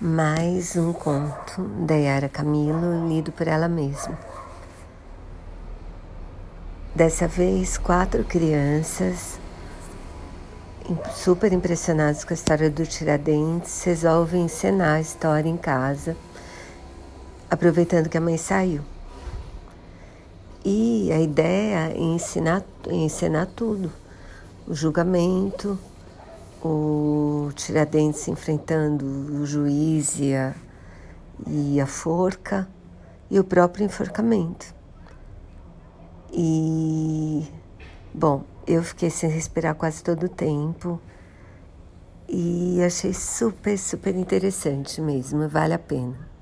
Mais um conto da Yara Camilo, lido por ela mesma. Dessa vez, quatro crianças, super impressionadas com a história do Tiradentes, resolvem encenar a história em casa, aproveitando que a mãe saiu. E a ideia é ensinar, ensinar tudo: o julgamento, o Tiradentes enfrentando o juiz e a, e a forca e o próprio enforcamento. E, bom, eu fiquei sem respirar quase todo o tempo e achei super, super interessante mesmo, vale a pena.